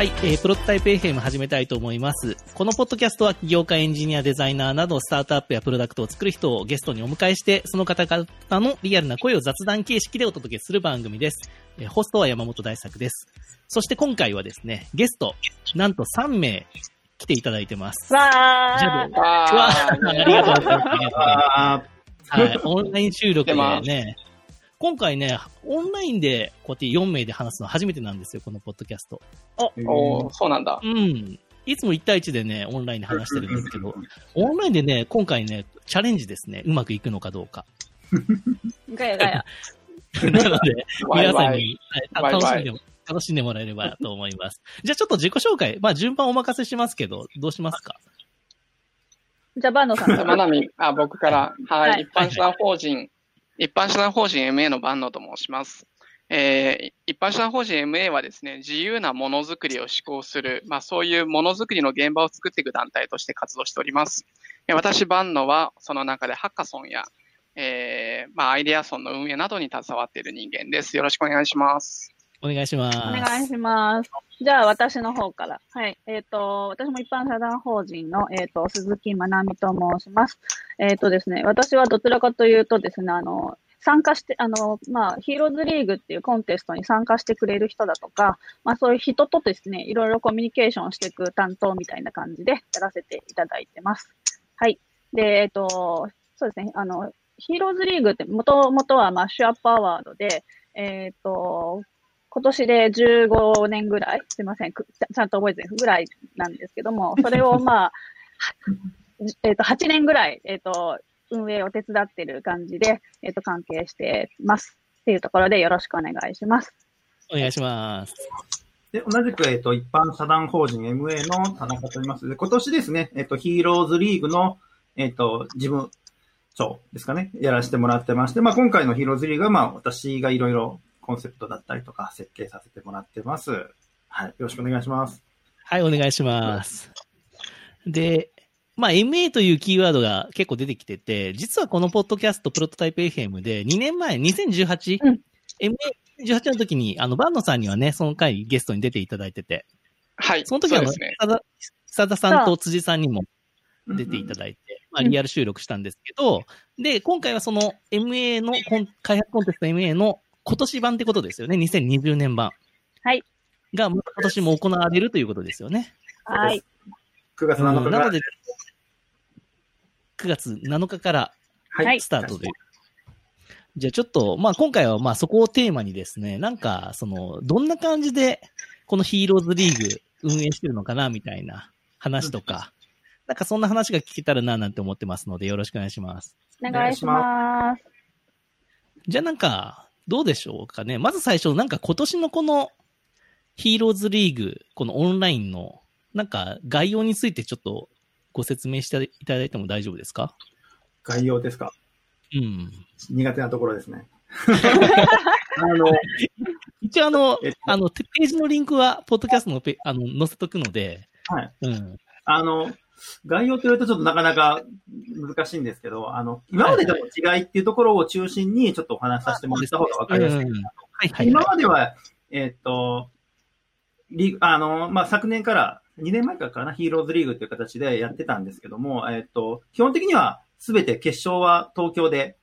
はい、えー、プロトタイプ FM 始めたいと思います。このポッドキャストは起業家、エンジニア、デザイナーなどスタートアップやプロダクトを作る人をゲストにお迎えして、その方々のリアルな声を雑談形式でお届けする番組です。えーホストは山本大作です。そして今回はですね、ゲスト、なんと3名来ていただいてます。わじゃあわあありがとうございます。ありがとうございますあはい、オンライン収録でね、今回ね、オンラインでこうやって4名で話すのは初めてなんですよ、このポッドキャスト。ーおーそうなんだ。うん。いつも1対1でね、オンラインで話してるんですけど、オンラインでね、今回ね、チャレンジですね、うまくいくのかどうか。ガヤガヤ。なので。皆さんに、楽しんでも、楽しんでもらえればと思います。じゃあちょっと自己紹介、まあ順番お任せしますけど、どうしますか？じゃあ、バンドさんから。まなみ、あ、僕から、はい、はい一般社団法人、一般社団法人 MA の万野と申します。えー一般社団法人 MA はですね、自由なものづくりを施行する、まあそういうものづくりの現場を作っていく団体として活動しております。私、万野は、その中でハッカソンや、えーまあアイデアソンの運営などに携わっている人間です。よろしくお願いします。お願いします。お願いします。じゃあ、私の方から。はい。えっ、と、私も一般社団法人の、えっ、と、鈴木まなみと申します。えっ、とですね、私はどちらかというとですね、あの、参加して、あの、まあ、ヒーローズリーグっていうコンテストに参加してくれる人だとか、まあ、そういう人とですね、いろいろコミュニケーションしていく担当みたいな感じでやらせていただいてます。はい。で、えっ、と、そうですね、あの、ヒーローズリーグってもともとはマッシュアップアワードで、えっ、と、今年で15年ぐらい、すいません、くちゃんと覚えてないぐらいなんですけども、それをまあ、はえっ、と、8年ぐらい、えっ、と、運営を手伝ってる感じで、えっ、と、関係してます。っていうところでよろしくお願いします。お願いします。で、同じく、えっ、と、一般社団法人 MA の田中と言います。で、今年ですね、えっ、と、ヒーローズリーグの、えっ、と、事務長ですかね、やらせてもらってまして、まあ、今回のヒーローズリーグは、まあ、私がいろいろコンセプトだったりとか、設計させてもらってます。はい、よろしくお願いします。はい、お願いします。で、まあ、MA というキーワードが結構出てきてて、実はこのポッドキャストプロトタイプ FM で2年前、2018、うん MA18 の時に、あの、バンノさんにはね、その回ゲストに出ていただいてて、はい。その時はね。久田さんと辻さんにも出ていただいて、まあ、リアル収録したんですけど、で、今回はその MA のコン、開発コンテスト MA の今年版ってことですよね、2020年版。はい。が、今年も行われるということですよね。はい。9月7日から、うんなので、9月7日からはいスタートで。じゃあちょっと、まあ今回はまあそこをテーマにですね、なんか、その、どんな感じで、このヒーローズリーグ運営してるのかな、みたいな話とか、なんかそんな話が聞けたらな、なんて思ってますので、よろしくお願いします。お願いします。じゃあなんか、どうでしょうかね。まず最初、なんか今年のこのヒーローズリーグ、このオンラインの、なんか概要についてちょっとご説明していただいても大丈夫ですか？概要ですか？うん。苦手なところですね。あの、一応あのえっと、あの、ページのリンクは、ポッドキャストのペあの、載せとくので、はい。うん。あの、概要と言うとちょっとなかなか難しいんですけど、あの、今までとの違いっていうところを中心にちょっとお話しさせてもらった方がわかりやすい。うんはい。はい、今はまでは、えーっと、リあの、まあ、昨年から、2年前からかな、ヒーローズリーグという形でやってたんですけども、えーっと、基本的には全て決勝は東京で、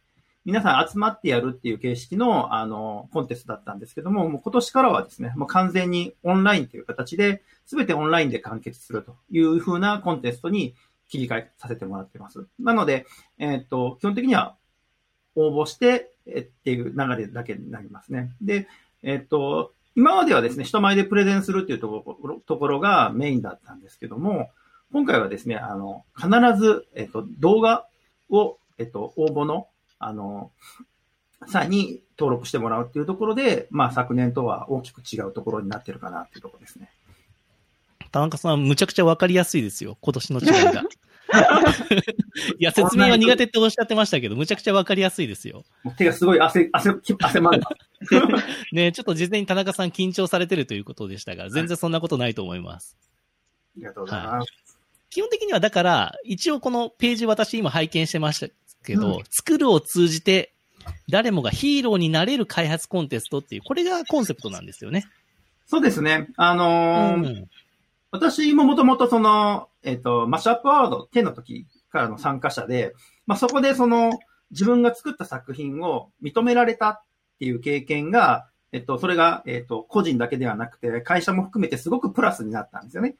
皆さん集まってやるっていう形式の、あの、コンテストだったんですけども、もう今年からはですね、もう完全にオンラインという形で、全てオンラインで完結するという風なコンテストに切り替えさせてもらっています。なので、えーっと、基本的には応募して、えっていう流れだけになりますね。で、えっと、今まではですね、人前でプレゼンするっていうところところがメインだったんですけども、今回はですね、あの、必ず、えっと、動画を、えっと、応募の、あの、際に登録してもらうっていうところで、まあ、昨年とは大きく違うところになってるかなっていうところですね。田中さん、むちゃくちゃわかりやすいですよ。今年の違いが。いや、説明は苦手っておっしゃってましたけど、むちゃくちゃわかりやすいですよ。手がすごい汗、汗、汗まんだ。ねちょっと事前に田中さん緊張されてるということでしたが、全然そんなことないと思います。ありがとうございます。基本的にはだから、一応このページ私今拝見してましたけど、うん作るを通じて、誰もがヒーローになれる開発コンテストっていう、これがコンセプトなんですよね。そうですね。あのーうん私ももともとその、えっ、と、マッシュアップアワード10の時からの参加者で、まあ、そこでその、自分が作った作品を認められたっていう経験が、えっと、それが、えっと、個人だけではなくて、会社も含めてすごくプラスになったんですよね。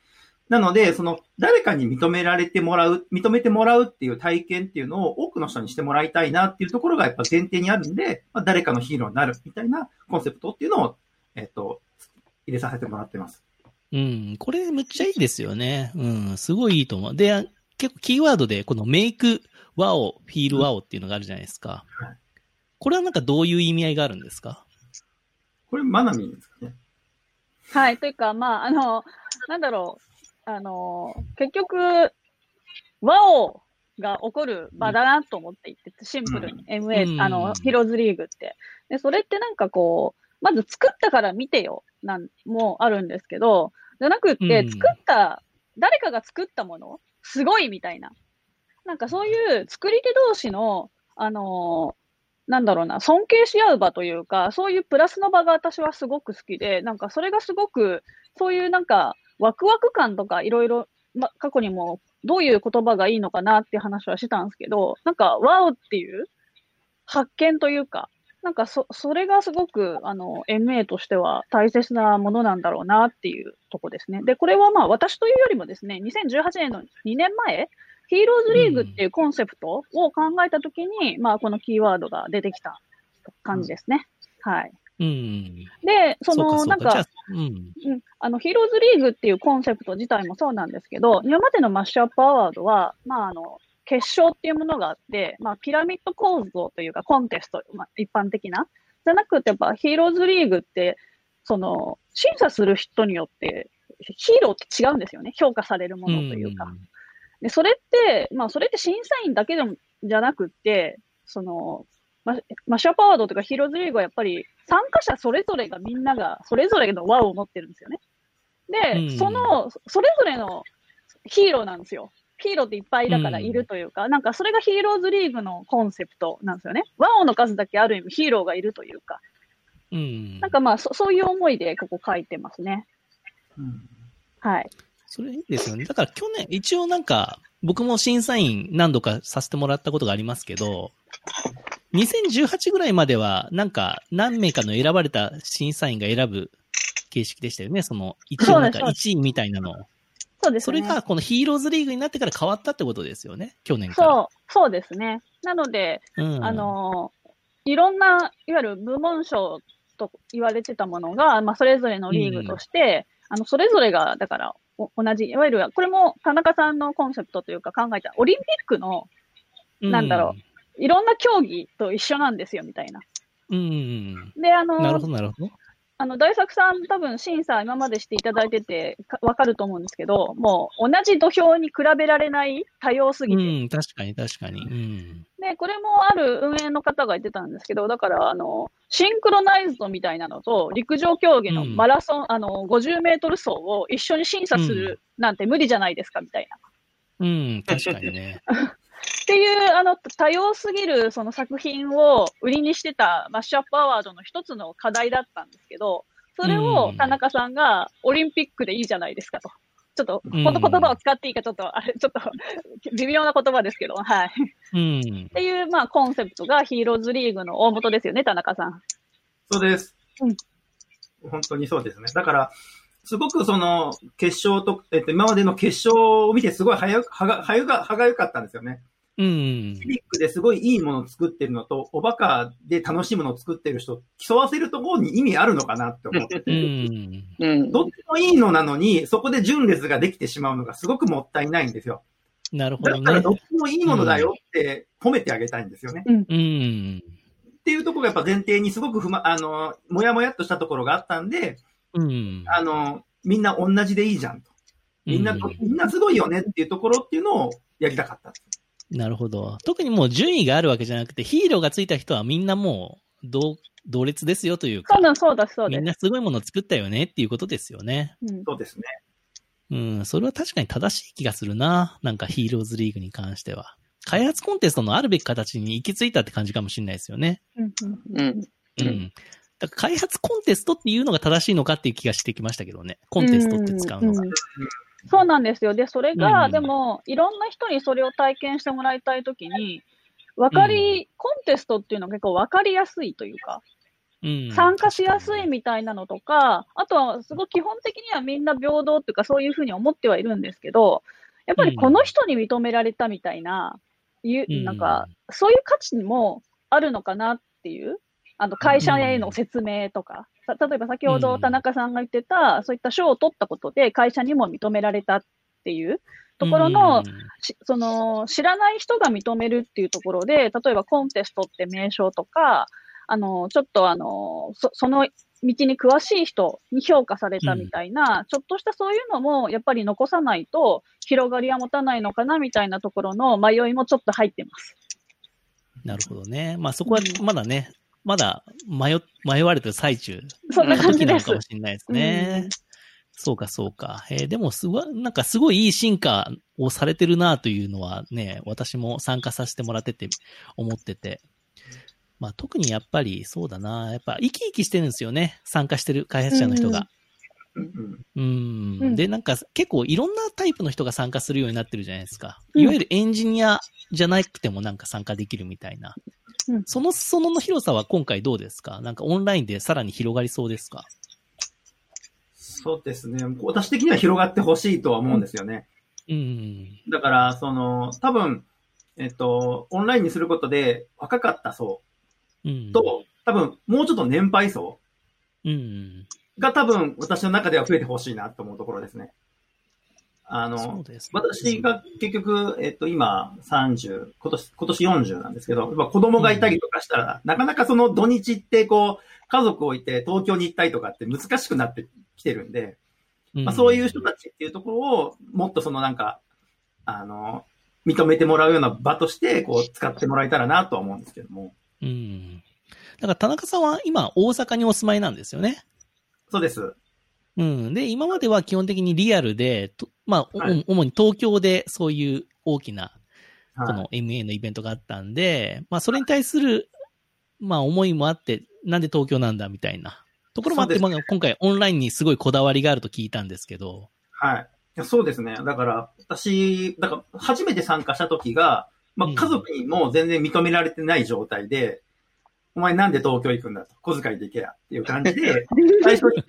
なので、その、誰かに認められてもらう、認めてもらうっていう体験っていうのを多くの人にしてもらいたいなっていうところがやっぱ前提にあるんで、まあ、誰かのヒーローになるみたいなコンセプトっていうのを、えっと、入れさせてもらってます。うん。これむっちゃいいですよね。うん。すごいいいと思う。で、結構キーワードで、このメイクワオ、フィールワオっていうのがあるじゃないですか。はいこれはなんかどういう意味合いがあるんですか？これ、マナミンですかね。はい。というか、まあ、あの、なんだろう。あの、結局、和王が起こる場だなと思っていて、シンプルに MA、うんあの、ヒローズリーグって。で、それってなんかこう、まず作ったから見てよ、なん、もあるんですけど、じゃなくって、うん作った、誰かが作ったもの、すごいみたいな。なんかそういう作り手同士の、あのなんだろうな、尊敬し合う場というか、そういうプラスの場が私はすごく好きで、なんかそれがすごく、そういうなんか、ワクワク感とかいろいろ、ま、過去にもどういう言葉がいいのかなっていう話はしたんですけど、なんか、ワオっていう発見というか、なんかそ、それがすごく、あの、MA としては大切なものなんだろうなっていうとこですね。で、これはまあ私というよりもですね、2018年の2年前、ヒーローズリーグっていうコンセプトを考えたときに、まあこのキーワードが出てきた感じですね。はい。うん。で、その、うなんかうん。うん、あの、ヒーローズリーグっていうコンセプト自体もそうなんですけど、今までのマッシュアップアワードは、まあ、あの、決勝っていうものがあって、まあ、ピラミッド構造というか、コンテスト、まあ、一般的な。じゃなくて、やっぱヒーローズリーグって、その、審査する人によって、ヒーローって違うんですよね。評価されるものというか。で、それって、まあ、それって審査員だけでも、じゃなくって、その、ママッシュアップアワードとかヒーローズリーグはやっぱり参加者それぞれがみんながそれぞれの輪を持ってるんですよね。で、うんその、それぞれのヒーローなんですよ。ヒーローっていっぱいだからいるというか、なんかそれがヒーローズリーグのコンセプトなんですよね。ワオの数だけある意味ヒーローがいるというか、うん。なんかまあそそういう思いでここ書いてますね。うんはい。それいいですよね。だから去年、一応なんか、僕も審査員何度かさせてもらったことがありますけど、2018ぐらいまでは、なんか、何名かの選ばれた審査員が選ぶ形式でしたよね。その、一応なんかそうです1位みたいなの。そうですね。それが、このヒーローズリーグになってから変わったってことですよね。去年から。そう、そうですね。なので、うん。あの、いろんな、いわゆる部門賞と言われてたものが、まあ、それぞれのリーグとして、あの、それぞれが、だから、お同じ、いわゆる、これも田中さんのコンセプトというか考えた、オリンピックのなんだろいろんな競技と一緒なんですよ、みたいな。うん。うん。で、あの、なるほど、なるほど。あの、大作さん多分審査今までしていただいててかわかると思うんですけど、もう同じ土俵に比べられない多様すぎて、うん、確かに、確かに。うん。で、これもある運営の方が言ってたんですけど、だから、あの、シンクロナイズドみたいなのと、陸上競技のうんマラソン、あの、50メートル走を一緒に審査するなんて無理じゃないですか、みたいな。うん、確かにね。っていう、あの、多様すぎるその作品を売りにしてたマッシュアップアワードの一つの課題だったんですけど、それを田中さんがオリンピックでいいじゃないですかと。ちょっと、この言葉を使っていいかちょっと、あれ、ちょっと、微妙な言葉ですけど、はい。うんっ。ていう、まあ、コンセプトがヒーローズリーグの大元ですよね、田中さん。そうです。うん本当にそうですね。だから、すごくその、決勝と、えっと、今までの決勝を見てすごい早く、はが、早が、歯が良かったんですよね。うんフ。ィリックですごいいいものを作ってるのと、おバカで楽しいものを作ってる人、競わせるところに意味あるのかなって思ってうて。ん。うん。どっちもいいのなのに、そこで順列ができてしまうのがすごくもったいないんですよ。なるほどねだったらど。っちもいいものだよって褒めてあげたいんですよね。うん。っていうところがやっぱ前提にすごく不ま、あの、もやもやっとしたところがあったんで、うん。あの、みんな同じでいいじゃんと。みんな、うんみんなすごいよねっていうところっていうのをやりたかった。なるほど。特にもう順位があるわけじゃなくて、ヒーローがついた人はみんなもう、同、同列ですよというかそう、だ、そうだ、そうです。みんなすごいものを作ったよねっていうことですよね。うんそうですね。うん、それは確かに正しい気がするな。なんかヒーローズリーグに関しては。開発コンテストのあるべき形に行き着いたって感じかもしれないですよね。うんうんうん。うん。だから開発コンテストっていうのが正しいのかっていう気がしてきましたけどね。コンテストって使うのが。んんそうなんですよ。で、それが、うんでも、いろんな人にそれを体験してもらいたいときに、わかり、コンテストっていうのは結構わかりやすいというか、うん参加しやすいみたいなのとか、あとはすごい基本的にはみんな平等っていうか、そういうふうに思ってはいるんですけど、やっぱりこの人に認められたみたいな、いううんなんか、そういう価値もあるのかなっていう、あの会社への説明とか、さ例えば先ほど田中さんが言ってた、そういった賞を取ったことで会社にも認められたっていうところの、しその知らない人が認めるっていうところで、例えばコンテストって名称とか、あの、ちょっとあの、そその道に詳しい人に評価されたみたいな、ちょっとしたそういうのもやっぱり残さないと広がりは持たないのかなみたいなところの迷いもちょっと入ってます。なるほどね。まあそこはまだね、まだ迷、迷われてる最中そんな感じです時なのかも。しれないですね。うんそうか、そうか。えーでもすごい、なんかすごいいい進化をされてるなというのはね、私も参加させてもらってて思ってて。まあ特にやっぱりそうだな。やっぱ生き生きしてるんですよね。参加してる開発者の人が。うんうんで、なんか結構いろんなタイプの人が参加するようになってるじゃないですか。うんいわゆるエンジニアじゃなくてもなんか参加できるみたいな。うんその裾野の広さは今回どうですか？なんかオンラインでさらに広がりそうですか？そうですね。私的には広がってほしいとは思うんですよね。うん。だから、その、多分、えっと、オンラインにすることで若かった層うん。と、多分、もうちょっと年配層うん。が多分、私の中では増えてほしいなと思うところですね。あの、ね。私が結局、えっと、今30、今年、今年40なんですけど、まあ子供がいたりとかしたら、なかなかその土日ってこう、家族を置いて東京に行ったりとかって難しくなってきてるんで、まあ、そういう人たちっていうところを、もっとそのなんか、あの、認めてもらうような場として、こう、使ってもらえたらなとは思うんですけども。うん。だから田中さんは今大阪にお住まいなんですよね？そうです。うん。で、今までは基本的にリアルで、とまあ、おはい主に東京でそういう大きなはいこの MA のイベントがあったんで、まあそれに対する、まあ思いもあって、なんで東京なんだみたいなところもあって、そうまあ今回オンラインにすごいこだわりがあると聞いたんですけど、はい。いやそうですね。だから、私、だから、初めて参加した時が、まあ、うん家族にも全然認められてない状態で、お前なんで東京行くんだと、小遣いで行けやっていう感じで、最初に言っ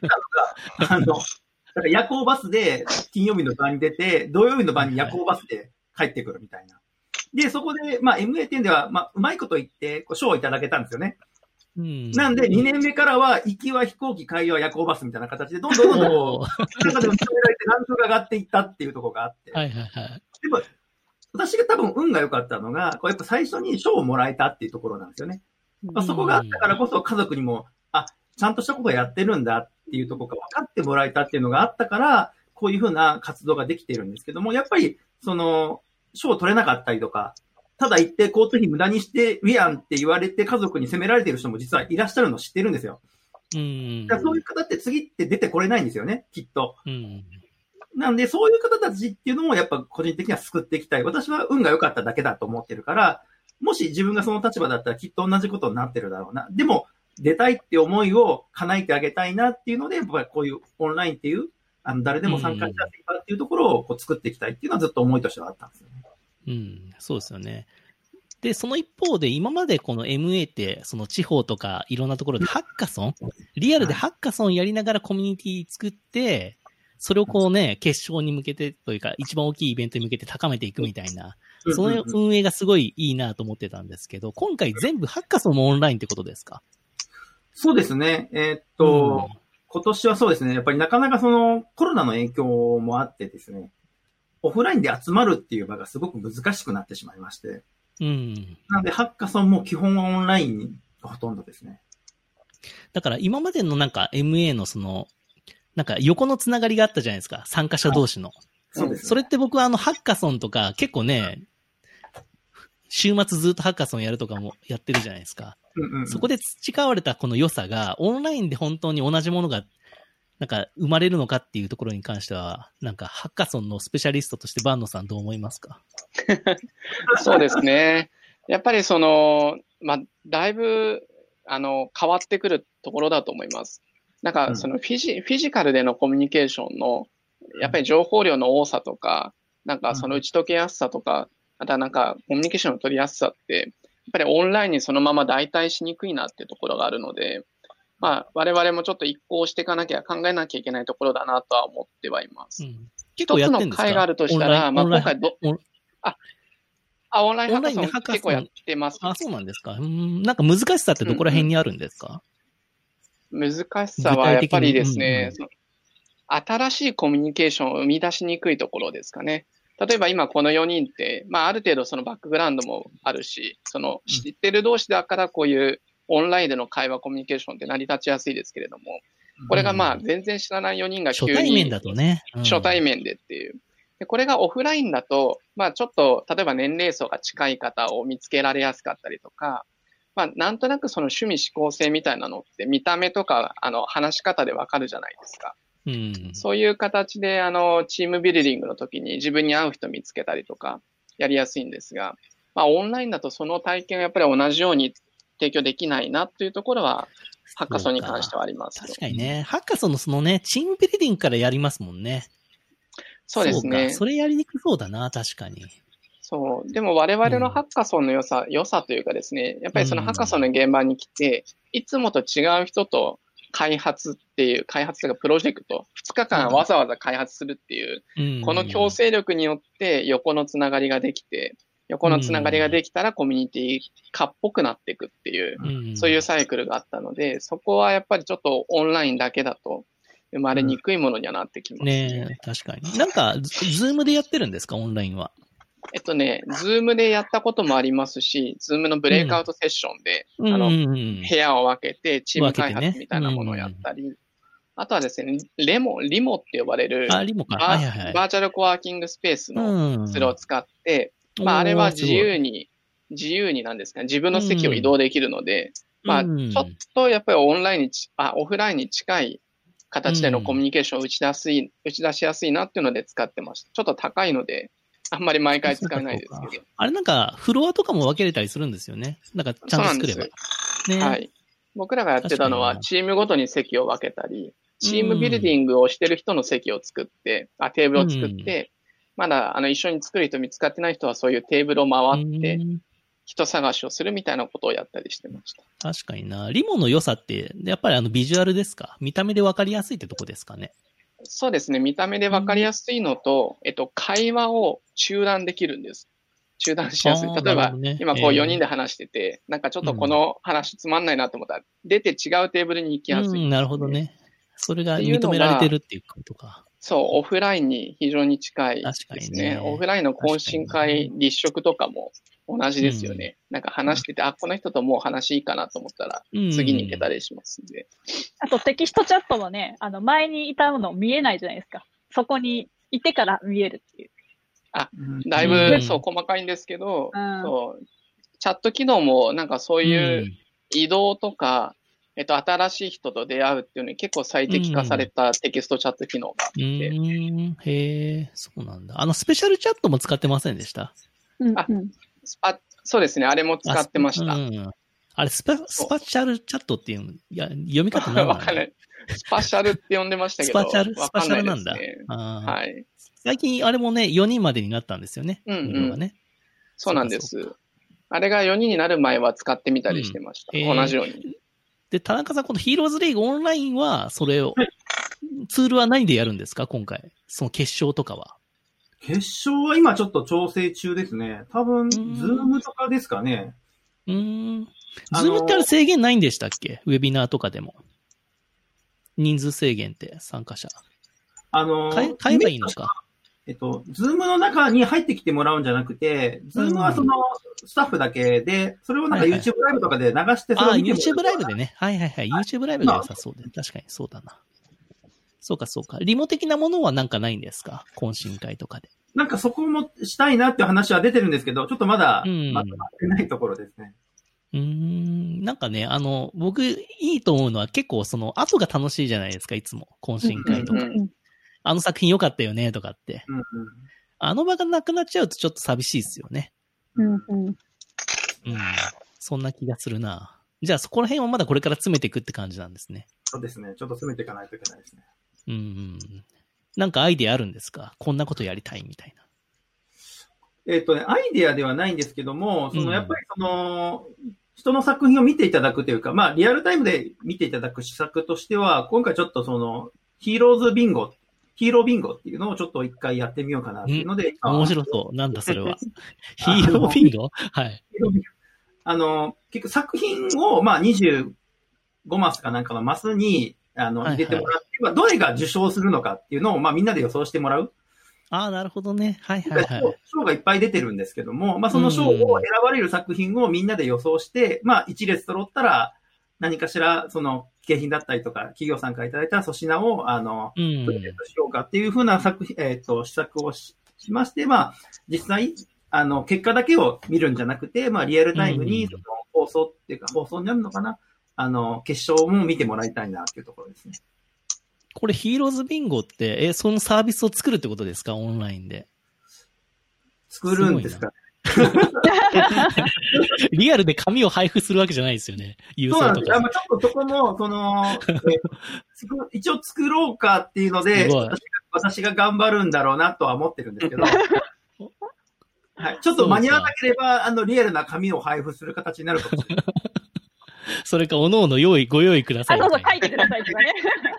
たのが、あの、だから夜行バスで金曜日の晩に出て、土曜日の晩に夜行バスで帰ってくるみたいな。で、そこで、まあ、MA10 では、まあ、うまいこと言って、こう賞をいただけたんですよね。うん。なんで、2年目からは、行きは飛行機、帰りは夜行バスみたいな形で、どんどんどんどん中でも認められてランクが上がっていったっていうところがあって。はいはいはい。でも、私が多分運が良かったのが、こうやっぱ最初に賞をもらえたっていうところなんですよね。まあ、そこがあったからこそ家族にも、あ、ちゃんとしたことをやってるんだっていうところが分かってもらえたっていうのがあったから、こういうふうな活動ができてるんですけども、やっぱり、その、賞を取れなかったりとか、ただ行って交通費無駄にしてるやんって言われて家族に責められてる人も実はいらっしゃるの知ってるんですよ。うん。だそういう方って次って出てこれないんですよね、きっと。うん。なんで、そういう方たちっていうのもやっぱ個人的には救っていきたい。私は運が良かっただけだと思ってるから、もし自分がその立場だったらきっと同じことになってるだろうな。でも、出たいって思いを叶えてあげたいなっていうので、やっぱりこういうオンラインっていう、あの、誰でも参加しやすい場っていうところをこう作っていきたいっていうのはずっと思いとしてはあったんですよね。うん。そうですよね。で、その一方で、今までこの MA って、その地方とかいろんなところでハッカソンリアルでハッカソンやりながらコミュニティ作って、それをこうね、決勝に向けてというか、一番大きいイベントに向けて高めていくみたいな、そのうんうんうん運営がすごいいいなと思ってたんですけど、今回全部ハッカソンもオンラインってことですか？そうですね。えーっと、今年はそうですね。やっぱりなかなかそのコロナの影響もあってですね、オフラインで集まるっていう場がすごく難しくなってしまいまして、うん。なのでハッカソンも基本はオンラインがほとんどですね。だから今までのなんか MA のその、なんか横のつながりがあったじゃないですか。参加者同士の。そうです、ね。それって僕はあの、ハッカソンとか結構ね、週末ずっとハッカソンやるとかもやってるじゃないですか。うんうんうんそこで培われたこの良さが、オンラインで本当に同じものが、なんか生まれるのかっていうところに関しては、なんかハッカソンのスペシャリストとしてバンノさんどう思いますか？そうですね。やっぱりその、まあ、だいぶ、あの、変わってくるところだと思います。なんか、うんそのフィジ、フィジカルでのコミュニケーションの、やっぱり情報量の多さとか、なんかその打ち解けやすさとか、あとはなんかコミュニケーションの取りやすさって、やっぱりオンラインにそのまま代替しにくいなっていうところがあるので、まあ、我々もちょっと一向していかなきゃ、考えなきゃいけないところだなとは思ってはいます。うん。結構やってんですか？一つの会があるとしたら、まあ今回ど、オン。あ、オンラインハッカソン。結構やってます。あ、そうなんですか。うん。なんか難しさってどこら辺にあるんですか、難しさはやっぱりです具体ね、その新しいコミュニケーションを生み出しにくいところですかね。例えば今この4人って、まあある程度そのバックグラウンドもあるし、その知ってる同士だからこういうオンラインでの会話コミュニケーションって成り立ちやすいですけれども、これがまあ全然知らない4人が急に初対面だとね。うん初対面でっていう。でこれがオフラインだと、まあちょっと、例えば年齢層が近い方を見つけられやすかったりとか、まあなんとなくその趣味思考性みたいなのって見た目とか、あの、話し方でわかるじゃないですか。うん。そういう形で、あの、チームビルディングの時に自分に合う人見つけたりとか、やりやすいんですが、まあオンラインだとその体験をやっぱり同じように提供できないなというところは、ハッカソンに関してはありますよ確かにね。ハッカソンのそのね、チームビルディングからやりますもんね。そうですねか。それやりにくそうだな、確かに。そう。でも我々のハッカソンの良さ、良さというかですね、やっぱりそのうんハッカソンの現場に来て、いつもと違う人と開発っていう、開発というかプロジェクト、2日間わざわざ開発するっていう、うん。この強制力によって横のつながりができて、横のつながりができたらコミュニティ化っぽくなっていくっていう、うん。そういうサイクルがあったので、そこはやっぱりちょっとオンラインだけだと生まれにくいものにはなってきますねえ、確かに。なんか、ズ、Zoom でやってるんですか、オンラインは。えっとね、 Zoom でやったこともありますし、 Zoom の breakout session で、あの、うん。部屋を分けて、チーム開発みたいなものをやったり、あとはですね、レモ、リモって呼ばれる、あ、リモか。バーはいはいはい。バーチャルコワーキングスペースのうん。ツールを使って、まあ、あれは自由に、自由になんですかね、自分の席を移動できるので、まあ、ちうん。ょっとやっぱりオンラインにち、あ、オフラインに近い形でのコミュニケーションを打ち出すい、打ち出しやすいなっていうので使ってました。ちょっと高いので、あんまり毎回使えないですけど。あれなんか、フロアとかも分けれたりするんですよね。なんか、ちゃんと作れば。ね。はい。僕らがやってたのは、チームごとに席を分けたり、チームビルディングをしてる人の席を作って、あ、テーブルを作って、まだ、あの、一緒に作る人見つかってない人はそういうテーブルを回ってう、ん人探しをするみたいなことをやったりしてました。確かにな。リモの良さって、やっぱりあの、ビジュアルですか？見た目で分かりやすいってとこですかね。そうですね。見た目で分かりやすいのと、えっと、会話を中断できるんです。中断しやすい。例えば、ね今こうえー4人で話してて、なんかちょっとこの話つまんないなと思ったら、出て違うテーブルに行きやすい、うん、なるほど。ね。それが認められてるっていうことか。そう、オフラインに非常に近いですね。にねオフラインの懇親会、立食とかも同じですよね。うなんか話してて、あ、この人ともう話いいかなと思ったら、うん次に行けたりしますんで。あとテキストチャットもね、あの、前にいたの見えないじゃないですか。そこにいてから見えるっていう。うんだいぶ、うんそう、細かいんですけど、うんそう、チャット機能もなんかそういう移動とか、えっと、新しい人と出会うっていうのに結構最適化されたテキストチャット機能があって。へえ、そうなんだ。あの、スペシャルチャットも使ってませんでした？うん、あうん。あそうですね、あれも使ってました。あうん。あれスペ、スパチャルチャットっていうの、いや、読み方なんだわかんない。スパシャルって呼んでましたけスど、パチャルスパシャルなんだ。はい。最近、あれもね、4人までになったんですよね。うんうんね。そうなんです。あれが4人になる前は使ってみたりしてました。うんへー同じように。で、田中さん、このヒーローズリーグオンラインは、それを、はいツールは何でやるんですか？今回。その決勝とかは。決勝は今ちょっと調整中ですね。多分、ズんームとかですかね。うーん。ズームってあれ制限ないんでしたっけ？ウェビナーとかでも。人数制限って参加者。あの、変え、変えばいいのか？えっと、ズームの中に入ってきてもらうんじゃなくて、ズームはそのスタッフだけで、それをなんかはいはい YouTube ライブとかで流して、それああ、を見てもらう YouTube ライブでね。はいはいはい。YouTube ライブが良さそうで。確かにそうだな。そうかそうか。リモ的なものはなんかないんですか？懇親会とかで。なんかそこもしたいなっていう話は出てるんですけど、ちょっとまだうとまってないところですね。うーん。なんかね、あの、僕、いいと思うのは結構その、後が楽しいじゃないですか、いつも。懇親会とか。うんうんあの作品良かったよね、とかって。うんうん。あの場がなくなっちゃうとちょっと寂しいですよね。うん、うん。うん。そんな気がするな。じゃあそこら辺はまだこれから詰めていくって感じなんですね。そうですね。ちょっと詰めていかないといけないですね。うんうん。なんかアイディアあるんですか？こんなことやりたいみたいな。えっ、とね、アイデアではないんですけども、そうんの、やっぱりその、人の作品を見ていただくというか、まあ、リアルタイムで見ていただく施策としては、今回ちょっとその、ヒーローズビンゴ、ヒーロービンゴっていうのをちょっと一回やってみようかなっていうので、面白そう。なんだそれは。ヒーロービンゴ？はい。あの、結局作品を、まあ、25マスかなんかのマスに、あの、入れてもらって、まあどれが受賞するのかっていうのを、まあ、みんなで予想してもらう。ああ、なるほどね。はいはいはい。賞がいっぱい出てるんですけども、まあ、その賞を選ばれる作品をみんなで予想して、まあ、一列揃ったら、何かしら、その、景品だったりとか、企業さんからいただいた粗品を、あの、うんプレゼントしようかっていうふうな作品、えっ、と、施策をししまして、まあ、実際、あの、結果だけを見るんじゃなくて、まあ、リアルタイムに、うんその、放送っていうか、放送になるのかな？あの、決勝も見てもらいたいなっていうところですね。これヒーローズビンゴって、え、そのサービスを作るってことですか？オンラインで。作るんですか？リアルで紙を配布するわけじゃないですよね。郵そうなんです。ちょっとそこも、その、一応作ろうかっていうので、私が私が頑張るんだろうなとは思ってるんですけど、はい、ちょっと間に合わなければ、あの、リアルな紙を配布する形になるかもしれない。それか、おのおの用意、ご用意くださあ、いそうそう。書いてくださいとかね。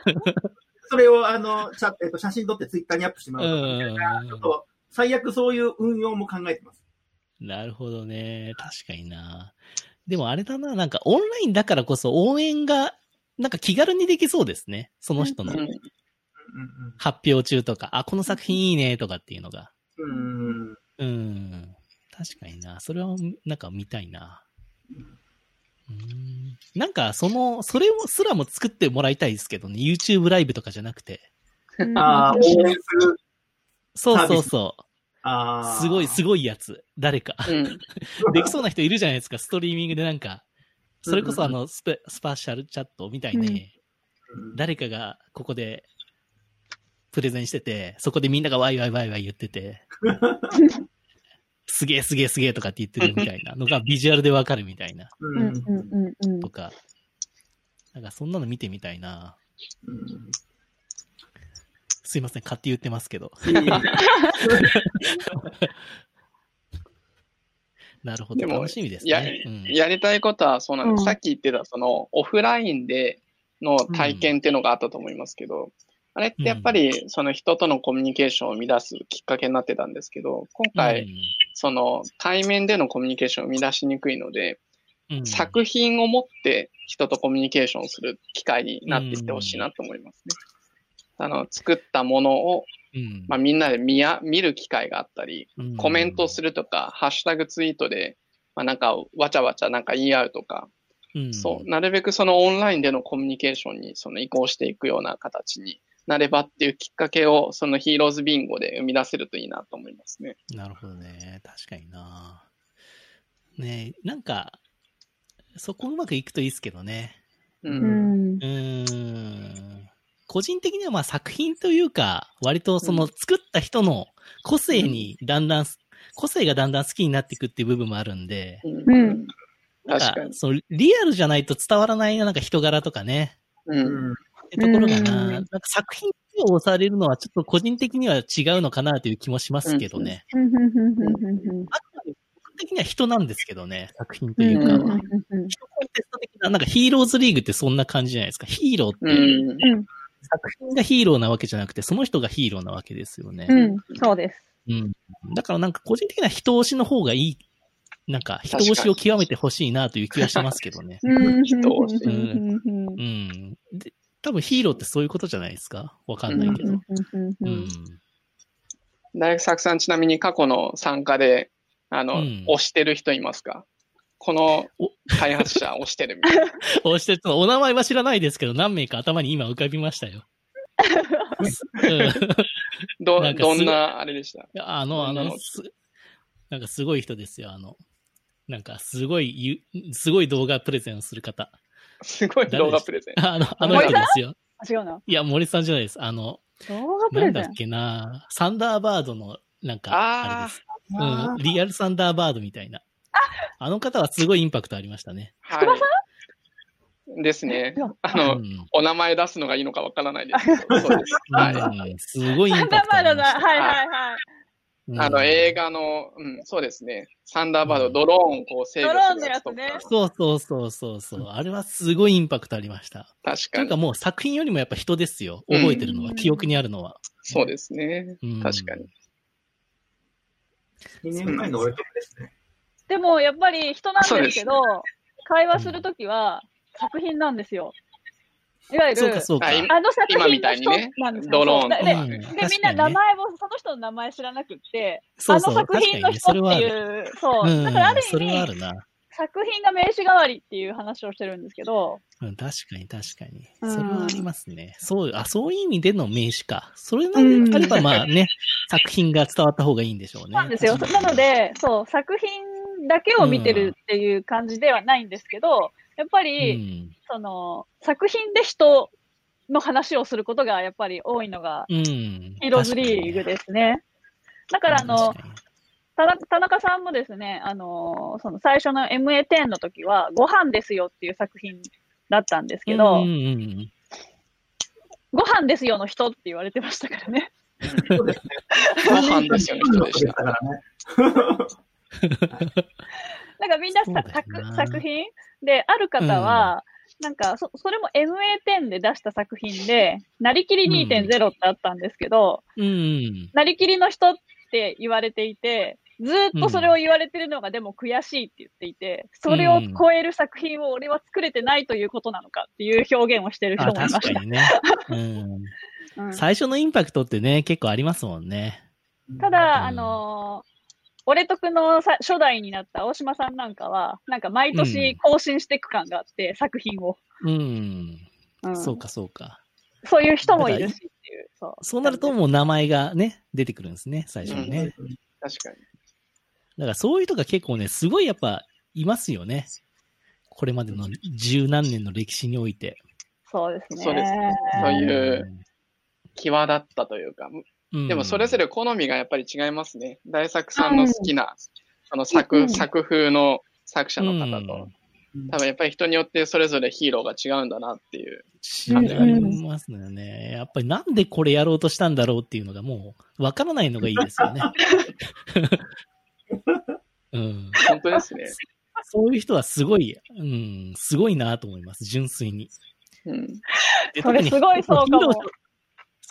それを、あの、ちゃえっと、写真撮ってツイッターにアップしてもうらうとか、んちょっと、最悪そういう運用も考えてます。なるほどね。確かにな。でもあれだな、なんかオンラインだからこそ応援が、なんか気軽にできそうですね。その人の発表中とか、あ、この作品いいねとかっていうのが。うん。うん。うん。確かにな。それは、なんか見たいな。うん。なんか、その、それをすらも作ってもらいたいですけどね。YouTube ライブとかじゃなくて。ああ、応援する。そうそうそう。ああ。すごい、すごごいやつ。誰か。うん。できそうな人いるじゃないですか。ストリーミングでなんか。それこそあうんの、スペ、スパーシャルチャットみたいに、誰かがここで、プレゼンしてて、そこでみんながワイワイワイワイ言ってて、すげえすげえすげえとかって言ってるみたいなのがビジュアルでわかるみたいな、ううんんうんうんうんとか。なんかそんなの見てみたいな。うんすいません、勝手言ってますけど。なるほど。でも楽しみですやね。うんやりたいことはそうなんです。うんさっき言ってた、その、オフラインでの体験っていうのがあったと思いますけど、あれってやっぱり、その人とのコミュニケーションを生み出すきっかけになってたんですけど、今回、その、対面でのコミュニケーションを生み出しにくいので、うん。作品を持って人とコミュニケーションする機会になっていってほしいなと思いますね。あの、作ったものを、うん。まあ、みんなで見や、見る機会があったり、うん。コメントするとか、ハッシュタグツイートで、まあ、なんか、わちゃわちゃなんか言い合うとか、うん。そう、なるべくそのオンラインでのコミュニケーションにその移行していくような形になればっていうきっかけを、そのヒーローズビンゴで生み出せるといいなと思いますね。なるほどね。確かにな。ねえなんか、そこうまくいくといいですけどね。う。うんんうーん。個人的にはまあ作品というか、割とその作った人の個性にだんだん、個性がだんだん好きになっていくっていう部分もあるんで、うんなん確かに。そのリアルじゃないと伝わらないなんか人柄とかね、うん。うんってところがうんな、なんか作品を押されるのはちょっと個人的には違うのかなという気もしますけどね。うんうんうんうんあくまで僕的には人なんですけどね、作品とうんいうか。人コンテスト的な、なんかヒーローズリーグってそんな感じじゃないですか。ヒーローって、作品がヒーローなわけじゃなくて、その人がヒーローなわけですよね。うんそうです。うん。だからなんか個人的には人押しの方がいい、なんか人押しを極めてほしいなという気がしてますけどね。うん 人をし。で、多分ヒーローってそういうことじゃないですか？わかんないけど。うん。大学作さんちなみに過去の参加で、あの、うん推してる人いますか？このお開発者推してるみたいな。押して、お名前は知らないですけど、何名か頭に今浮かびましたよ。うんど、どんなあれでした？いやあの、あ女のなんかすごい人ですよ、あの、なんかすごいゆ、すごい動画プレゼンをする方。すごい動画プレゼン。あの、あの人ですよ。あ違うな。いや、森さんじゃないです。あの、動画プレゼン？なんだっけな、サンダーバードの、なんか、ああれです。うん、リアルサンダーバードみたいな。あの方はすごいインパクトありましたね。はい。ですね。あの、うんお名前出すのがいいのかわからないですけど、そうです。はい。うんすごいインサンパクトダーバードだ。はいはいはい。うんあの、映画の、うん、そうですね。サンダーバード、ドローンをこう制御ドローンするやつとのやつねか。そうそうそうそうそう。あれはすごいインパクトありました。確かにというか。もう作品よりもやっぱ人ですよ。うん覚えてるのは、うん記憶にあるのは。そうですね。うん確かに。2年前の俺とかですね。でも、やっぱり人なんですけど、会話するときは作品なんですよ。いわゆる、そうかそうか。あの作品の人たいにねなんですよ。ドローンとそうでかね。で、みんな名前も、その人の名前知らなくって、そうそうあの作品の人っていう、そう。うんだからある意味、るな。作品が名刺代わりっていう話をしてるんですけど、うん、確かに確かに。うんそれはありますね。そう、あ、そういう意味での名詞か。それなんであれば、まあね、作品が伝わった方がいいんでしょうね。なんですよ。なの、で、そう、作品だけを見てるっていう感じではないんですけど、やっぱうり、ん。その、作品で人の話をすることがやっぱり多いのが、うん。ヒーローズリーグでですね。だから、あの、田中田中さんもですね、あのーその最初の MA10 の時は、ご飯ですよっていう作品だったんですけど、うんうんうんご飯ですよの人って言われてましたからね。そうですね。ご飯ですよね、人でした。からね。なんかみんなさ作な作品で、ある方は、なんかそ、それも MA10 で出した作品で、なりきり2.0ってあったんですけど、うんうん。なりきりの人って言われていて、ずーっとそれを言われてるのがでも悔しいって言っていて、それを超える作品を俺は作れてないということなのかっていう表現をしてる人あ、もいました。確かにね。うん。うん最初のインパクトってね、結構ありますもんね。ただ、うんあのー俺得のさ初代になった大島さんなんかは、なんか毎年更新していく感があって、作品を、うん。うんそうか、そうか。そういう人もいるしっていう。そうそうなるともう名前がね、出てくるんですね、最初にね。確かに。だからそういう人が結構ね、すごいやっぱいますよね。これまでの十何年の歴史において。そうですね。そうですねそういう際立ったというか、うん。でもそれぞれ好みがやっぱり違いますね。大作さんの好きな、そのう作、ん作風の作者の方と、うん多分やっぱり人によってそれぞれヒーローが違うんだなっていう。違いますよね。やっぱりなんでこれやろうとしたんだろうっていうのがもうわからないのがいいですよね。うん。本当ですね。そういう人はすごい、うん、すごいなと思います、純粋に。うん。でそれすごいそうかも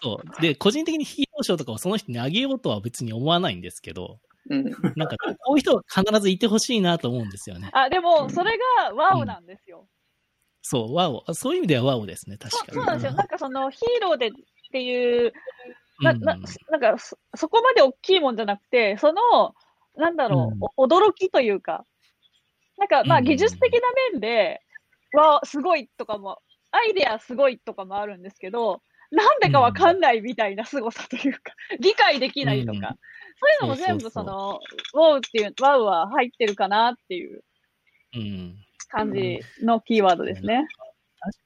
そう。で、個人的にヒーローショーとかをその人にあげようとは別に思わないんですけど、うん。なんか、こういう人は必ずいてほしいなと思うんですよね。あ、でも、それがワオなんですよ。そう、ワオ。そういう意味ではワオですね、確かに。そそうなんですよ。なんかそのヒーローでっていう、な、うんな、なんかそ、そこまで大きいもんじゃなくて、その、なんだろう、お驚きというか、なんか、まあ、うん技術的な面で、わ、すごいとかも、アイデアすごいとかもあるんですけど、なんでかわかんないみたいな凄さというか、理解できないとか、うん。そういうのも全部その、ワウっていう、ワウは入ってるかなっていう。うん。感じのキーワードですね。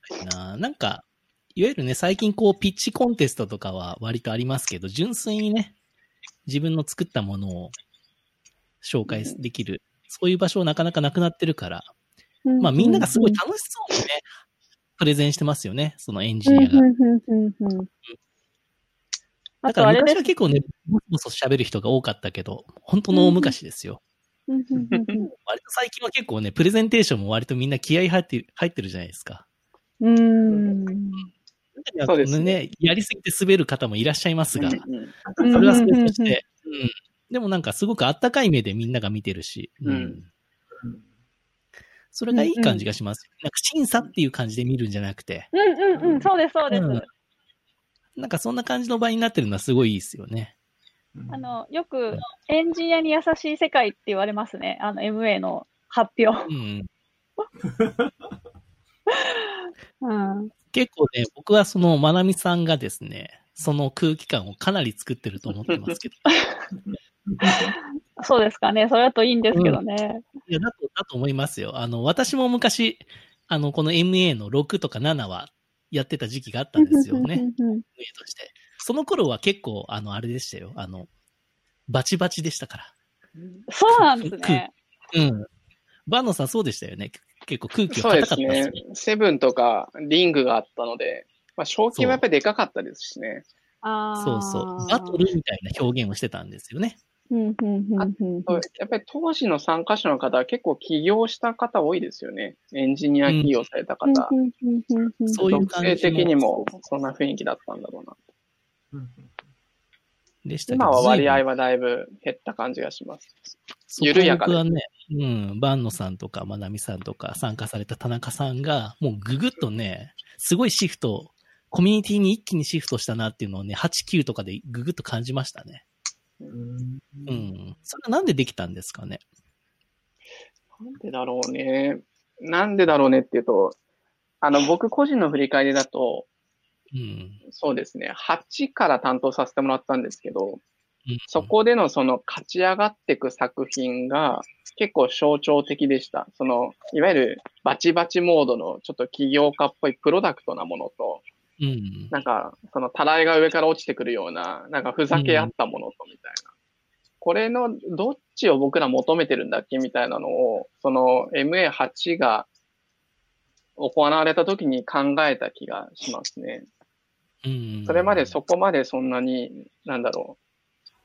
確かにな。なんか、いわゆるね、最近こう、ピッチコンテストとかは割とありますけど、純粋にね、自分の作ったものを紹介できる、そういう場所なかなかなくなってるから、まあみんながすごい楽しそうにね、プレゼンしてますよね、そのエンジニアが。あだから昔は結構ね、もそ喋る人が多かったけど、本当の大昔ですよ。割と最近は結構ね、プレゼンテーションも割とみんな気合入ってる、入ってるじゃないですか。うん。そうですねね。やりすぎて滑る方もいらっしゃいますが、うんそれはそれとして、うん。でもなんかすごくあったかい目でみんなが見てるし、うん。うんそれがいい感じがします。なんか審査っていう感じで見るんじゃなくて、うんうんうん、そうです、そうです。うんなんかそんな感じの場になってるのはすごいいいですよね。あの、よくエンジニアに優しい世界って言われますね。あの、MA の発表。うん。うん。結構ね、僕はそのまなみさんがですね、その空気感をかなり作ってると思ってますけど。そうですかね。それだといいんですけどね。いや、だと、だと思いますよ。あの、私も昔、あの、この MA の6とか7はやってた時期があったんですよね。うん。MA として。その頃は結構、あの、あれでしたよ。あの、バチバチでしたから。そうなんですね。うん。バーノさんそうでしたよね。結構空気がそうで硬かすったですね。。ねセブンとかリングがあったので、まあ、賞金はやっぱりでかかったですしね。そうそう。バトルみたいな表現をしてたんですよね。うんうんうんうんそうやっぱり当時の参加者の方は結構起業した方多いですよね。エンジニア起業された方。うんうんうんうんそういう属感じ的にもそんな雰囲気だったんだろうな。うんでしたけど。今は割合はだいぶ減った感じがします。緩やかで僕はね、うん、万野さんとか、まなみさんとか参加された田中さんが、もうぐぐっとね、すごいシフト、コミュニティに一気にシフトしたなっていうのをね、8、9とかでぐぐっと感じましたね。うんうん。それはなんでできたんですかね？なんでだろうね。なんでだろうねっていうと、あの、僕個人の振り返りだと、うん。そうですね、8から担当させてもらったんですけど、うんそこでのその勝ち上がっていく作品が結構象徴的でした。その、いわゆるバチバチモードのちょっと起業家っぽいプロダクトなものと、うん。なんか、そのたらいが上から落ちてくるような、なんかふざけ合ったものとみたいな。これのどっちを僕ら求めてるんだっけみたいなのを、その MA8 が行われた時に考えた気がしますね。うん。それまでそこまでそんなに、なんだろ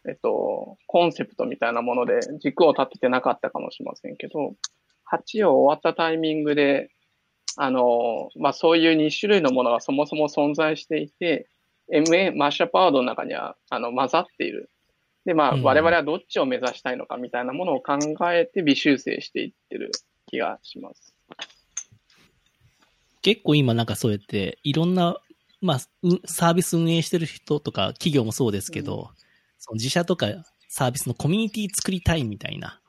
う、えっと、コンセプトみたいなもので軸を立ててなかったかもしれませんけど、8を終わったタイミングで、あの、まあ、そういう2種類のものがそもそも存在していて、MA、マッシュアップワードの中には、あの、混ざっている。で、まあ、うん我々はどっちを目指したいのかみたいなものを考えて微修正していってる気がします。結構今なんかそうやって、いろんな、まあ、うサービス運営してる人とか、企業もそうですけど、その自社とかサービスのコミュニティ作りたいみたいなうんうん。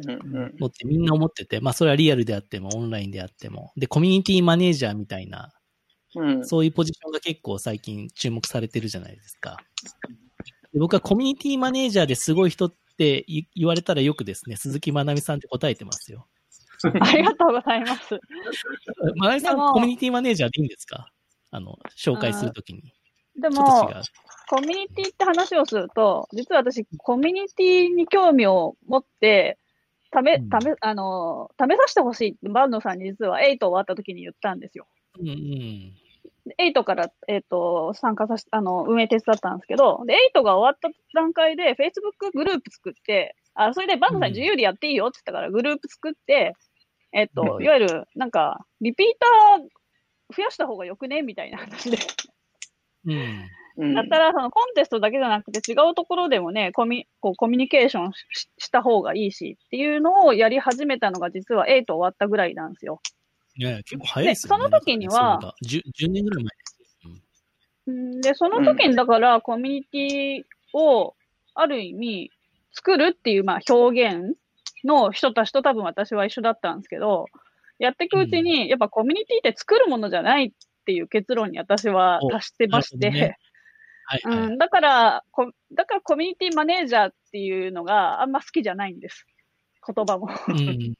のってみんな思ってて、まあそれはリアルであっても、オンラインであっても。で、コミュニティマネージャーみたいな、うん。そういうポジションが結構最近注目されてるじゃないですか。で僕はコミュニティマネージャーですごい人って言言われたらよくですね、鈴木まなみさんって答えてますよ。ありがとうございます。まなみさん、コミュニティマネージャーでいいんですか？あの、紹介するときに。でちょっと違もう、。コミュニティって話をすると、実は私、コミュニティに興味を持って、ため、うんため、あの、試させてほしいって、バンドさんに実は8終わった時に言ったんですよ。うんうん。で8から、えっ、と、参加させ、あの、運営手伝ったんですけど、で、8が終わった段階で、Facebook グループ作って、あ、それでバンドさんに自由でやっていいよって言ったから、グループ作って、えっ、と、うんいわゆる、なんか、リピーター増やした方がよくねみたいな話で。うん。うんだったら、そのコンテストだけじゃなくて違うところでもね、コミこうコミュニケーションしした方がいいしっていうのをやり始めたのが実は8終わったぐらいなんですよ。ね結構早いですよね。でその時にはなんかねそれが 10, 10年ぐらい前ですよ。うんうんで、その時にだからコミュニティをある意味作るっていうまあ表現の人たちと多分私は一緒だったんですけど、やっていくうちに、やっぱコミュニティって作るものじゃないっていう結論に私は達してまして、はい、はい。うん、だからこ、だからコミュニティマネージャーっていうのがあんま好きじゃないんです。言葉も。うん。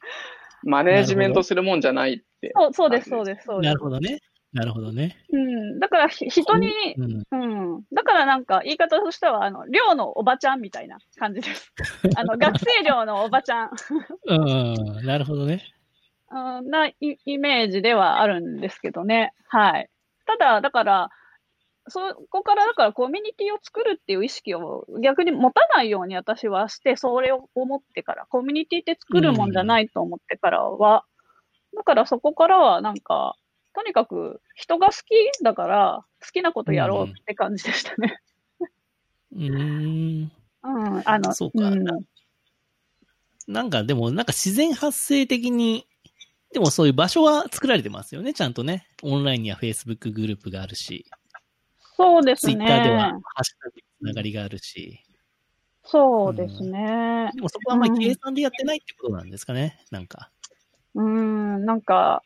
マネージメントするもんじゃないって。そうそうです、そうです、そうですなる。ほどね。なるほどね。うん、だからひ人に、うん。うん、だからなんか言い方としては、あの、寮のおばちゃんみたいな感じです。あの、学生寮のおばちゃん、うん。なるほどね。うん、なイイメージではあるんですけどね。はい。ただ、だから、そこからだからコミュニティを作るっていう意識を逆に持たないように私はして、それを思ってから、コミュニティって作るもんじゃないと思ってからは、だからそこからはなんか、とにかく人が好きだから、好きなことやろうって感じでしたね。うーん。うん、あの、そうかんなんかでも、なんか自然発生的に、でもそういう場所は作られてますよね、ちゃんとね。オンラインには Facebook グループがあるし、そうですね。Twitter ではハッシュタグつながりがあるし。そうですね。でもそこはあんまり計算でやってないってことなんですかね、なんか。うーん、なんか、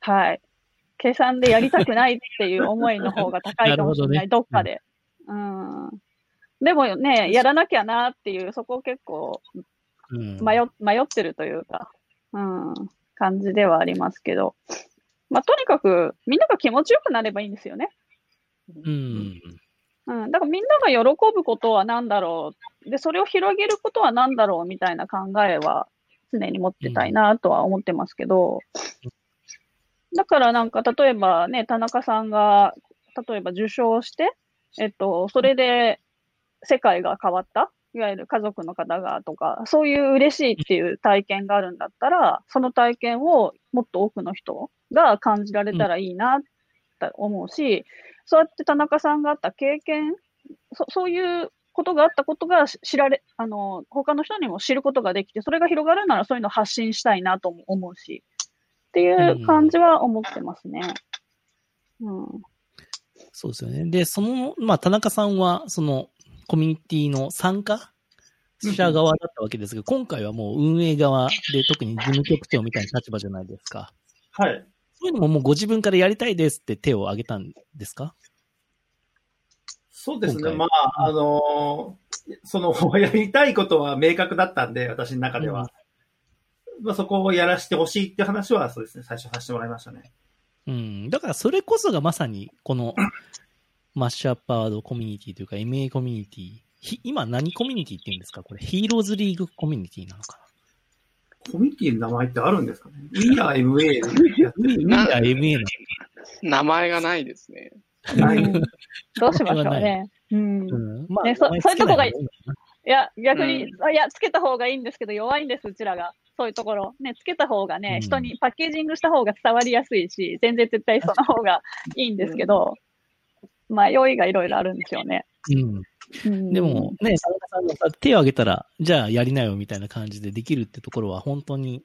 はい。計算でやりたくないっていう思いの方が高いかもしれない、どねどっかで。うん。でもね、やらなきゃなっていう、そこ結構うん。迷迷ってるというか、うん、感じではありますけど。まあ、とにかく、みんなが気持ちよくなればいいんですよね。うん。うん。だからみんなが喜ぶことは何だろう。で、それを広げることは何だろうみたいな考えは常に持ってたいなとは思ってますけど、だからなんか、例えばね、田中さんが、例えば受賞して、えっと、それで世界が変わったいわゆる家族の方がとか、そういう嬉しいっていう体験があるんだったら、その体験をもっと多くの人が感じられたらいいなって思うし、そうやって田中さんがあった経験、そそういうことがあったことがし知られ、あの、他の人にも知ることができて、それが広がるならそういうのを発信したいなとも思うし、っていう感じは思ってますね。うん。そうですよね。で、その、まあ、田中さんは、その、コミュニティの参加者側だったわけですが、今回はもう運営側で特に事務局長みたいな立場じゃないですか。はい。そういうのももうご自分からやりたいですって手を挙げたんですか？そうですね。まあ、あのーその、やりたいことは明確だったんで、私の中では。まあ、そこをやらせてほしいって話は、そうですね、最初させてもらいましたね。うん。だからそれこそがまさに、この、マッシュアッパードコミュニティというか MA コミュニティ。ひ今何コミュニティって言うんですか？これヒーローズリーグコミュニティなのかコミュニティの名前ってあるんですかね ?We are MA ?We are MA な名前がないですね。ないどうしましょうね。うん。まねそそういうとこがいいいや、逆に、いや、つけた方がいいんですけど、弱いんです、うちらが。そういうところ。ね、つけた方がね、うん人にパッケージングした方が伝わりやすいし、全然絶対その方がいいんですけど、まあ、用意がいろいろあるんですよね。うん。うん、でも、ね、田中さんがさ手を挙げたら、じゃあやりなよみたいな感じでできるってところは、本当に、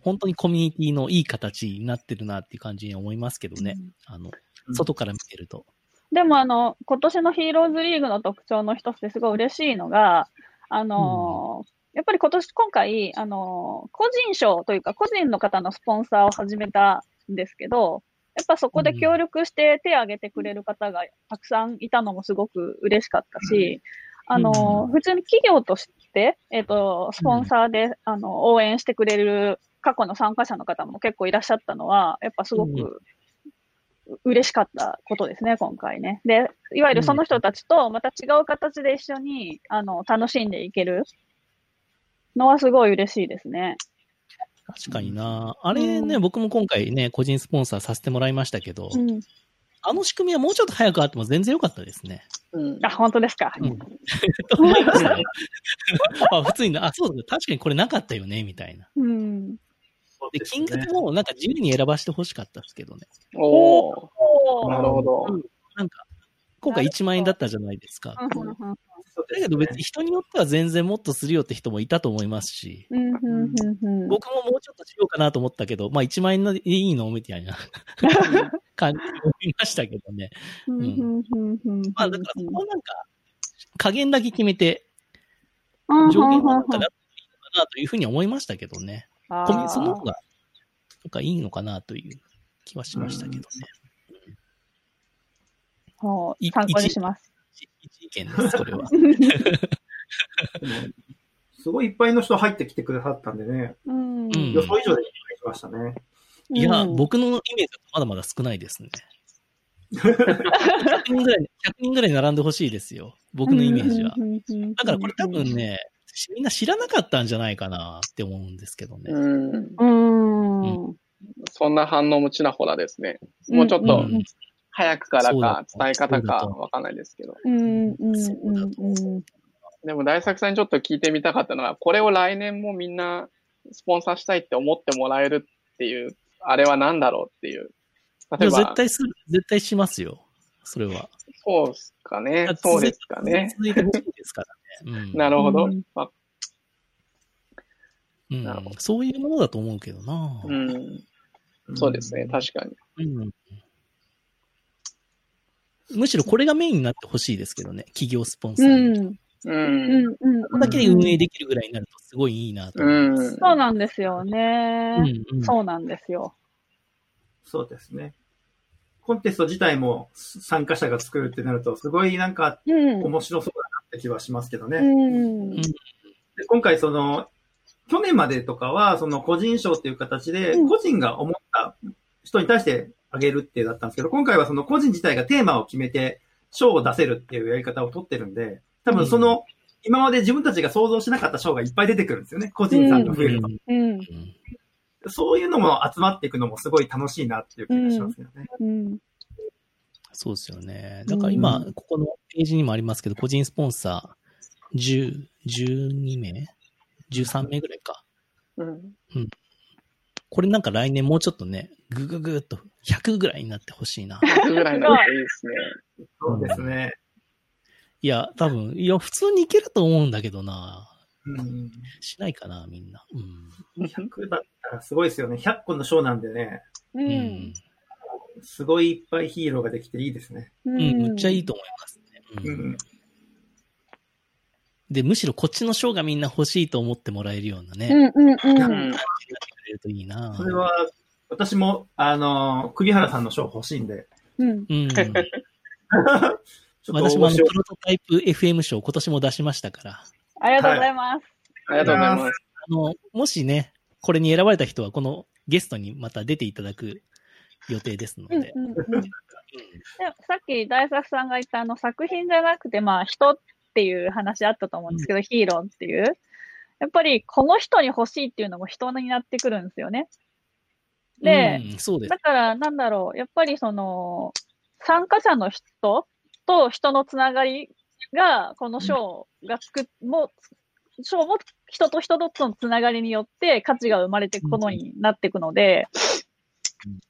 本当にコミュニティのいい形になってるなっていう感じに思いますけどね。あの、うん。外から見てると。でもあの、今年のヒーローズリーグの特徴の一つですごい嬉しいのが、あのーやっぱり今年、今回、あのー個人賞というか、個人の方のスポンサーを始めたんですけど、やっぱそこで協力して手を挙げてくれる方がたくさんいたのもすごく嬉しかったし、あの普通に企業として、えっ、と、スポンサーで、あの、応援してくれる過去の参加者の方も結構いらっしゃったのは、やっぱすごく、嬉しかったことですね、今回ね。で、いわゆるその人たちとまた違う形で一緒に、あの、楽しんでいけるのはすごい嬉しいですね。確かになあれね、うん僕も今回ね、個人スポンサーさせてもらいましたけど、うん。あの仕組みはもうちょっと早くあっても全然良かったですね。うんあ、本当ですか？うんと思いましたよあ普通に、あ、そうだ、確かにこれなかったよね、みたいな。うん。で、金ね額もなんか自由に選ばしてほしかったですけどね。おー、おなるほど。なんか、今回1万円だったじゃないですか。だけど別に人によっては全然もっとするよって人もいたと思いますし、僕ももうちょっとしようかなと思ったけど、まあ1万円でいいのみたいな。感じで思いましたけどね。うんまあだからそこはなんか、加減だけ決めて、うん上限はなんかだっていいのかなというふうに思いましたけどね。そのー方が、なんかいいのかなという気はしましたけどね。いそう参考にします。一一意見です、これは。すごいいっぱいの人入ってきてくださったんでね、うんうん予想以上で来ましたね。いや、うん僕のイメージだとまだまだ少ないですね。100人ぐらい、100人ぐらい並んでほしいですよ。僕のイメージは。だからこれ多分ね、みんな知らなかったんじゃないかなって思うんですけどね。うん。うん。うん。そんな反応もちらほらですね。もうちょっとうん早くからか伝え方かわかんないですけど。うんうんうんうんでも大作さんにちょっと聞いてみたかったのは、これを来年もみんなスポンサーしたいって思ってもらえるっていう、あれは何だろうっていう。例えば、絶対する、絶対しますよ。それは。そうですかね。そうですかね。続いてほしいですからね。うんなるほど。うんまあうんなるほどそういうものだと思うけどな。うん、そうですね。確かに。うんむしろこれがメインになってほしいですけどね。企業スポンサうーに。ん。う。うんん。うん。ここだけで運営できるぐらいになるとすごいいいなとう思います。ん。そうなんですよね。うんうんそうなんですよ。そうですね。コンテスト自体も参加者が作るってなると、すごいなんかうん。面白そうだなって気はしますけどね。うん。で今回その、去年までとかは、その個人賞っていう形でう、ん個人が思った人に対してあげるってだったんですけど、今回はその個人自体がテーマを決めて賞を出せるっていうやり方を取ってるんで、多分その今まで自分たちが想像しなかった賞がいっぱい出てくるんですよね。個人さんが増えると。うん。うんそういうのも集まっていくのもすごい楽しいなっていう気がしますよね。うん。そうですよね。だから今、ここのページにもありますけど、個人スポンサー10、12名 ?13 名ぐらいか。うん。これなんか来年もうちょっとね、ぐぐぐっと100ぐらいになってほしいな。100ぐらいになっていいですね。そうですね。いや、多分、いや、普通にいけると思うんだけどな。うん。しないかな、みんな。うん。100だったらすごいですよね。100個の賞なんでね、う。うんん。すごいいっぱいヒーローができていいですね。ううん、むっちゃいいと思いますね。ううんん。で、むしろこっちの賞がみんな欲しいと思ってもらえるようなね、うんうんうん。うん。くれるといいな。それは、私も、あの、栗原さんの賞欲しいんで、うん。うん。私もプロトタイプ FM 賞今年も出しましたから、ありがとうございます。ありがとうございます。あの、もしね、これに選ばれた人はこのゲストにまた出ていただく予定ですので。うんうんうん。でさっき大作さんが言ったあの作品じゃなくて、まあ人っていう話あったと思うんですけど、ヒーローっていう。やっぱりこの人に欲しいっていうのも人になってくるんですよね。で、うん、そうですだ。からなんだろう、やっぱりその、参加者の人と人のつながりが、この賞がつく、も、賞も人と人とのつながりによって価値が生まれていくことになっていくのでうん、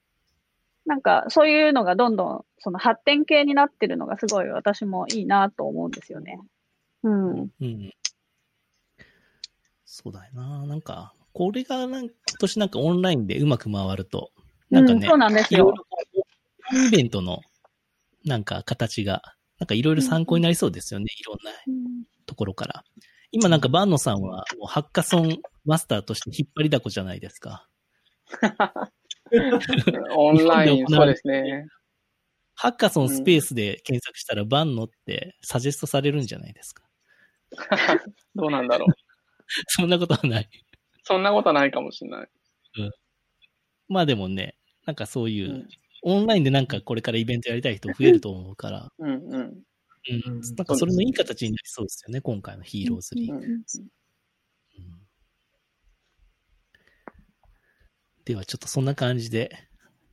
なんかそういうのがどんどんその発展系になってるのがすごい私もいいなと思うんですよね。うん。うん。そうだよな。なんか、これがなんか今年なんかオンラインでうまく回ると、なんかね、うんそうなんですよ。イベントのなんか形が、なんかいろいろ参考になりそうですよね。いろんんところから。今なんかバンノさんはもうハッカソンマスターとして引っ張りだこじゃないですか。オンライン、そうですね。ハッカソンスペースで検索したらバンノってサジェストされるんじゃないですか。どうなんだろう。そんなことはない。そんなことはないかもしれない。まあでもね、なんかそういううん。オンラインでなんかこれからイベントやりたい人増えると思うから、うんうん。うん。うん。なんかそれのいい形になりそうですよね、今回のヒーローズリーグ。うんうんではちょっとそんな感じで、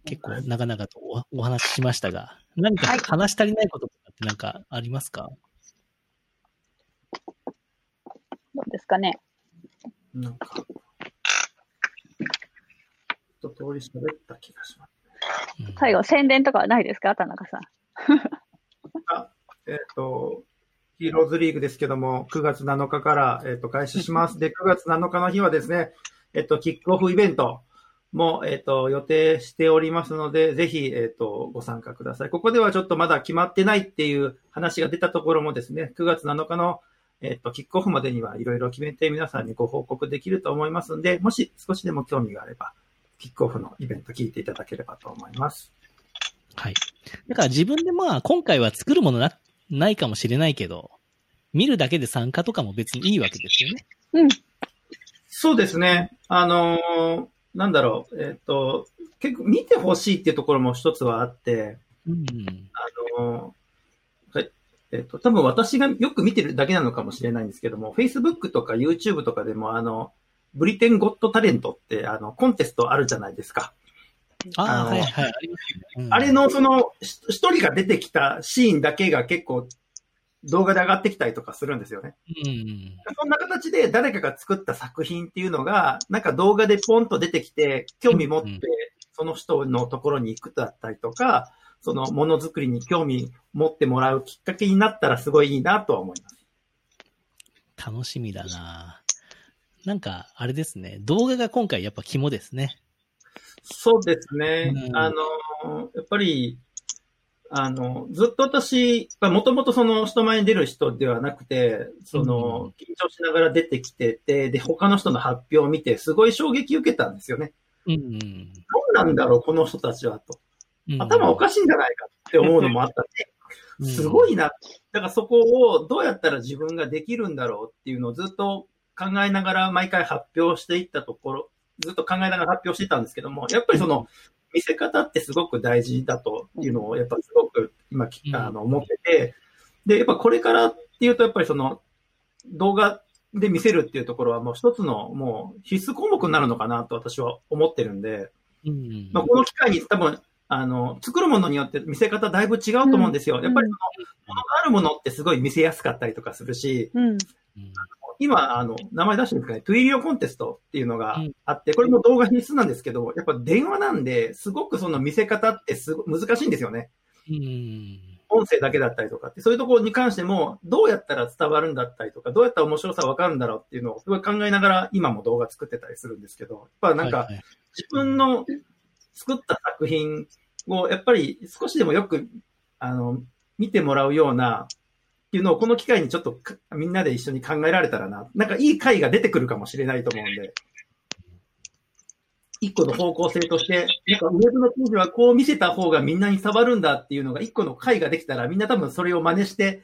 結構長々とおお話ししましたが、何か話し足りないこととかってなんかありますか、どうですかね。なんか、一通り喋った気がします。うん最後、宣伝とかはないですか？田中さん。えっ、と、ヒーローズリーグですけども、9月7日から、えっと開始します。で、9月7日の日はですね、えっと、キックオフイベントも、えっと、予定しておりますので、ぜひ、えっと、ご参加ください。ここではちょっとまだ決まってないっていう話が出たところもですね、9月7日の、えっと、キックオフまでにはいろいろ決めて皆さんにご報告できると思いますので、もし少しでも興味があれば、キックオフのイベント聞いていただければと思います。はい。だから自分でまあ、今回は作るものな、ないかもしれないけど、見るだけで参加とかも別にいいわけですよね。うん。そうですね。あのーなんだろう。えっ、と、結構見てほしいっていうところも一つはあって、うん。あのーはいえっ、と、多分私がよく見てるだけなのかもしれないんですけども、Facebook とか YouTube とかでも、あの、ブリテンゴットタレントって、あの、コンテストあるじゃないですか。ああ、はいはい、あれの、その、ひ一人が出てきたシーンだけが結構、動画で上がってきたりとかするんですよね。うん。そんな形で誰かが作った作品っていうのが、なんか動画でポンと出てきて、興味持ってうん、その人のところに行くだったりとか、そのものづくりに興味持ってもらうきっかけになったらすごいいいなとは思います。楽しみだななんか、あれですね。動画が今回やっぱ肝ですね。そうですね。うんあの、やっぱり、あの、ずっと私、もともとその人前に出る人ではなくて、その、緊張しながら出てきてて、で、他の人の発表を見て、すごい衝撃受けたんですよね。うん。どうなんだろう、この人たちは、と。うん頭おかしいんじゃないかって思うのもあったし、すごいな。だからそこをどうやったら自分ができるんだろうっていうのをずっと考えながら毎回発表していったところ、ずっと考えながら発表していたんですけども、やっぱりその見せ方ってすごく大事だというのをやっぱすごく今あの思ってて、で、やっぱこれからっていうとやっぱりその動画で見せるっていうところはもう一つのもう必須項目になるのかなと私は思ってるんで、うん。まあ、この機会に多分、あの、作るものによって見せ方だいぶ違うと思うんですよ。んやっぱりその、ものがあるものってすごい見せやすかったりとかするし、うん。うん今、あの、名前出してるんですかね、トゥイリオコンテストっていうのがうんあって、これも動画必須なんですけど、やっぱ電話なんで、すごくその見せ方ってすご難しいんですよね。うん。音声だけだったりとかって、そういうところに関しても、どうやったら伝わるんだったりとか、どうやったら面白さわかるんだろうっていうのをすごい考えながら今も動画作ってたりするんですけど、やっぱなんか自分の作った作品をやっぱり少しでもよく、あの、見てもらうような、っていうのをこの機会にちょっとかみんなで一緒に考えられたらな、なんかいい回が出てくるかもしれないと思うんで、一個の方向性として、なんかウェブの記事はこう見せた方がみんなに伝わるんだっていうのが一個の回ができたら、みんな多分それを真似して、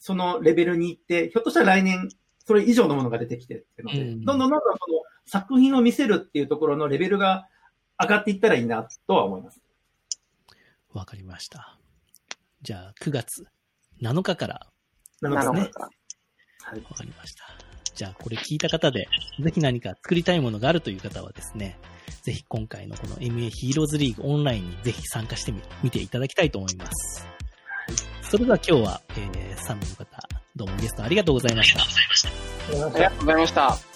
そのレベルに行って、ひょっとしたら来年、それ以上のものが出てきてってので、うんどんどんどんどんその作品を見せるっていうところのレベルが上がっていったらいいなとは思います。わかりました。じゃあ、9月7日からなるほど。。はい。わかりました。じゃあ、これ聞いた方で、ぜひ何か作りたいものがあるという方はですね、ぜひ今回のこの MA ヒーローズリーグオンラインにぜひ参加してみ、見ていただきたいと思います。それでは今日は、えー、3名の方、どうもゲストありがとうございました。ありがとうございました。